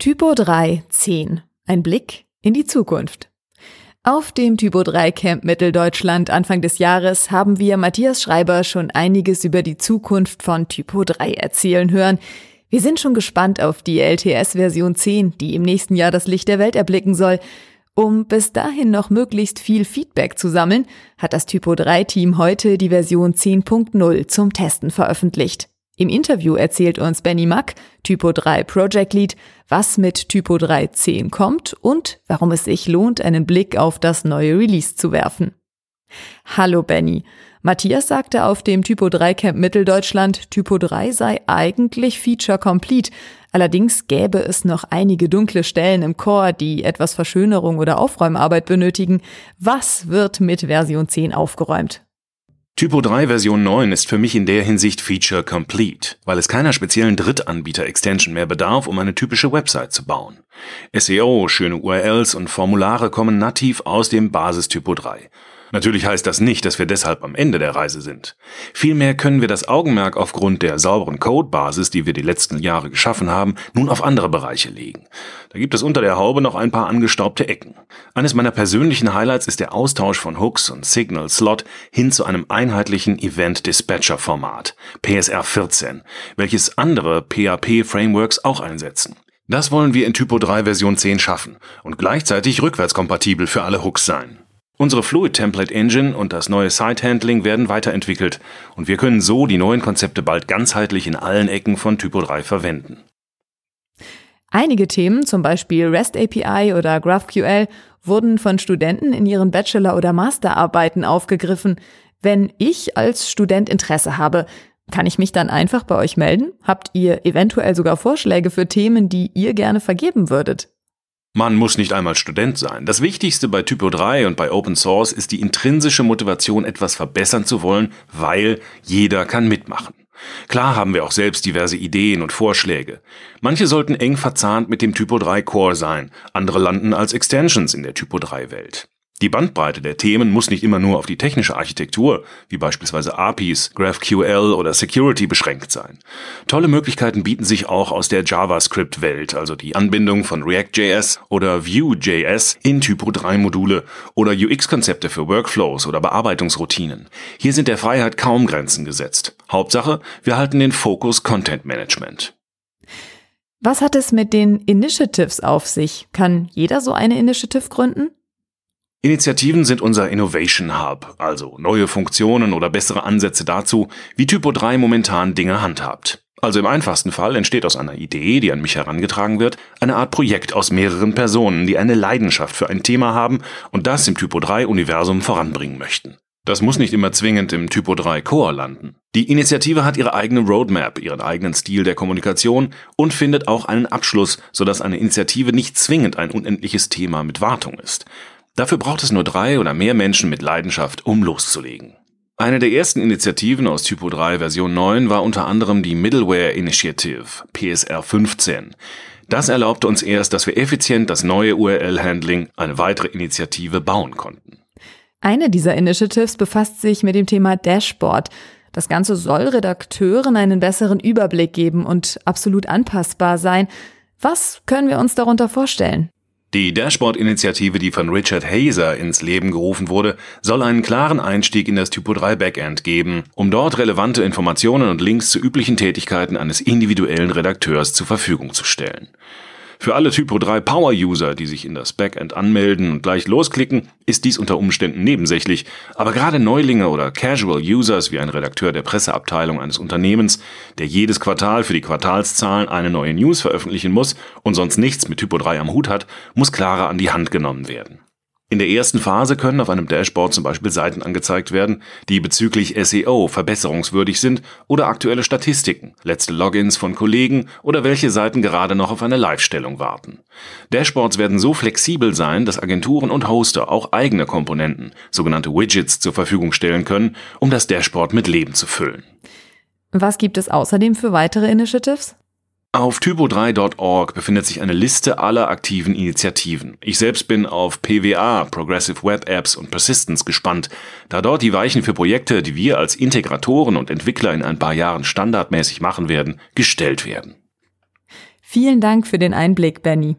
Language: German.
Typo 3 10. Ein Blick in die Zukunft. Auf dem Typo 3 Camp Mitteldeutschland Anfang des Jahres haben wir Matthias Schreiber schon einiges über die Zukunft von Typo 3 erzählen hören. Wir sind schon gespannt auf die LTS Version 10, die im nächsten Jahr das Licht der Welt erblicken soll. Um bis dahin noch möglichst viel Feedback zu sammeln, hat das Typo 3 Team heute die Version 10.0 zum Testen veröffentlicht. Im Interview erzählt uns Benny Mack, Typo 3 Project Lead, was mit Typo 3.10 kommt und warum es sich lohnt, einen Blick auf das neue Release zu werfen. Hallo Benny. Matthias sagte auf dem Typo 3 Camp Mitteldeutschland, Typo 3 sei eigentlich feature complete. Allerdings gäbe es noch einige dunkle Stellen im Core, die etwas Verschönerung oder Aufräumarbeit benötigen. Was wird mit Version 10 aufgeräumt? Typo 3 Version 9 ist für mich in der Hinsicht Feature Complete, weil es keiner speziellen Drittanbieter-Extension mehr bedarf, um eine typische Website zu bauen. SEO, schöne URLs und Formulare kommen nativ aus dem Basis Typo 3. Natürlich heißt das nicht, dass wir deshalb am Ende der Reise sind. Vielmehr können wir das Augenmerk aufgrund der sauberen Codebasis, die wir die letzten Jahre geschaffen haben, nun auf andere Bereiche legen. Da gibt es unter der Haube noch ein paar angestaubte Ecken. Eines meiner persönlichen Highlights ist der Austausch von Hooks und Signal Slot hin zu einem einheitlichen Event Dispatcher Format, PSR 14, welches andere PHP Frameworks auch einsetzen. Das wollen wir in Typo 3 Version 10 schaffen und gleichzeitig rückwärtskompatibel für alle Hooks sein. Unsere Fluid Template Engine und das neue Site Handling werden weiterentwickelt und wir können so die neuen Konzepte bald ganzheitlich in allen Ecken von Typo 3 verwenden. Einige Themen, zum Beispiel REST API oder GraphQL, wurden von Studenten in ihren Bachelor- oder Masterarbeiten aufgegriffen. Wenn ich als Student Interesse habe, kann ich mich dann einfach bei euch melden? Habt ihr eventuell sogar Vorschläge für Themen, die ihr gerne vergeben würdet? Man muss nicht einmal Student sein. Das Wichtigste bei Typo 3 und bei Open Source ist die intrinsische Motivation, etwas verbessern zu wollen, weil jeder kann mitmachen. Klar haben wir auch selbst diverse Ideen und Vorschläge. Manche sollten eng verzahnt mit dem Typo 3 Core sein, andere landen als Extensions in der Typo 3 Welt. Die Bandbreite der Themen muss nicht immer nur auf die technische Architektur, wie beispielsweise APIs, GraphQL oder Security beschränkt sein. Tolle Möglichkeiten bieten sich auch aus der JavaScript-Welt, also die Anbindung von React.js oder Vue.js in Typo 3 Module oder UX-Konzepte für Workflows oder Bearbeitungsroutinen. Hier sind der Freiheit kaum Grenzen gesetzt. Hauptsache, wir halten den Fokus Content Management. Was hat es mit den Initiatives auf sich? Kann jeder so eine Initiative gründen? Initiativen sind unser Innovation Hub, also neue Funktionen oder bessere Ansätze dazu, wie Typo 3 momentan Dinge handhabt. Also im einfachsten Fall entsteht aus einer Idee, die an mich herangetragen wird, eine Art Projekt aus mehreren Personen, die eine Leidenschaft für ein Thema haben und das im Typo 3 Universum voranbringen möchten. Das muss nicht immer zwingend im Typo 3 Core landen. Die Initiative hat ihre eigene Roadmap, ihren eigenen Stil der Kommunikation und findet auch einen Abschluss, sodass eine Initiative nicht zwingend ein unendliches Thema mit Wartung ist. Dafür braucht es nur drei oder mehr Menschen mit Leidenschaft, um loszulegen. Eine der ersten Initiativen aus Typo 3 Version 9 war unter anderem die Middleware Initiative, PSR 15. Das erlaubte uns erst, dass wir effizient das neue URL-Handling, eine weitere Initiative, bauen konnten. Eine dieser Initiatives befasst sich mit dem Thema Dashboard. Das Ganze soll Redakteuren einen besseren Überblick geben und absolut anpassbar sein. Was können wir uns darunter vorstellen? Die Dashboard-Initiative, die von Richard Hazer ins Leben gerufen wurde, soll einen klaren Einstieg in das Typo 3 Backend geben, um dort relevante Informationen und Links zu üblichen Tätigkeiten eines individuellen Redakteurs zur Verfügung zu stellen. Für alle Typo 3 Power User, die sich in das Backend anmelden und gleich losklicken, ist dies unter Umständen nebensächlich, aber gerade Neulinge oder Casual Users wie ein Redakteur der Presseabteilung eines Unternehmens, der jedes Quartal für die Quartalszahlen eine neue News veröffentlichen muss und sonst nichts mit Typo 3 am Hut hat, muss klarer an die Hand genommen werden. In der ersten Phase können auf einem Dashboard zum Beispiel Seiten angezeigt werden, die bezüglich SEO verbesserungswürdig sind oder aktuelle Statistiken, letzte Logins von Kollegen oder welche Seiten gerade noch auf eine Live-Stellung warten. Dashboards werden so flexibel sein, dass Agenturen und Hoster auch eigene Komponenten, sogenannte Widgets, zur Verfügung stellen können, um das Dashboard mit Leben zu füllen. Was gibt es außerdem für weitere Initiatives? Auf typo3.org befindet sich eine Liste aller aktiven Initiativen. Ich selbst bin auf PWA, Progressive Web Apps und Persistence gespannt, da dort die Weichen für Projekte, die wir als Integratoren und Entwickler in ein paar Jahren standardmäßig machen werden, gestellt werden. Vielen Dank für den Einblick, Benny.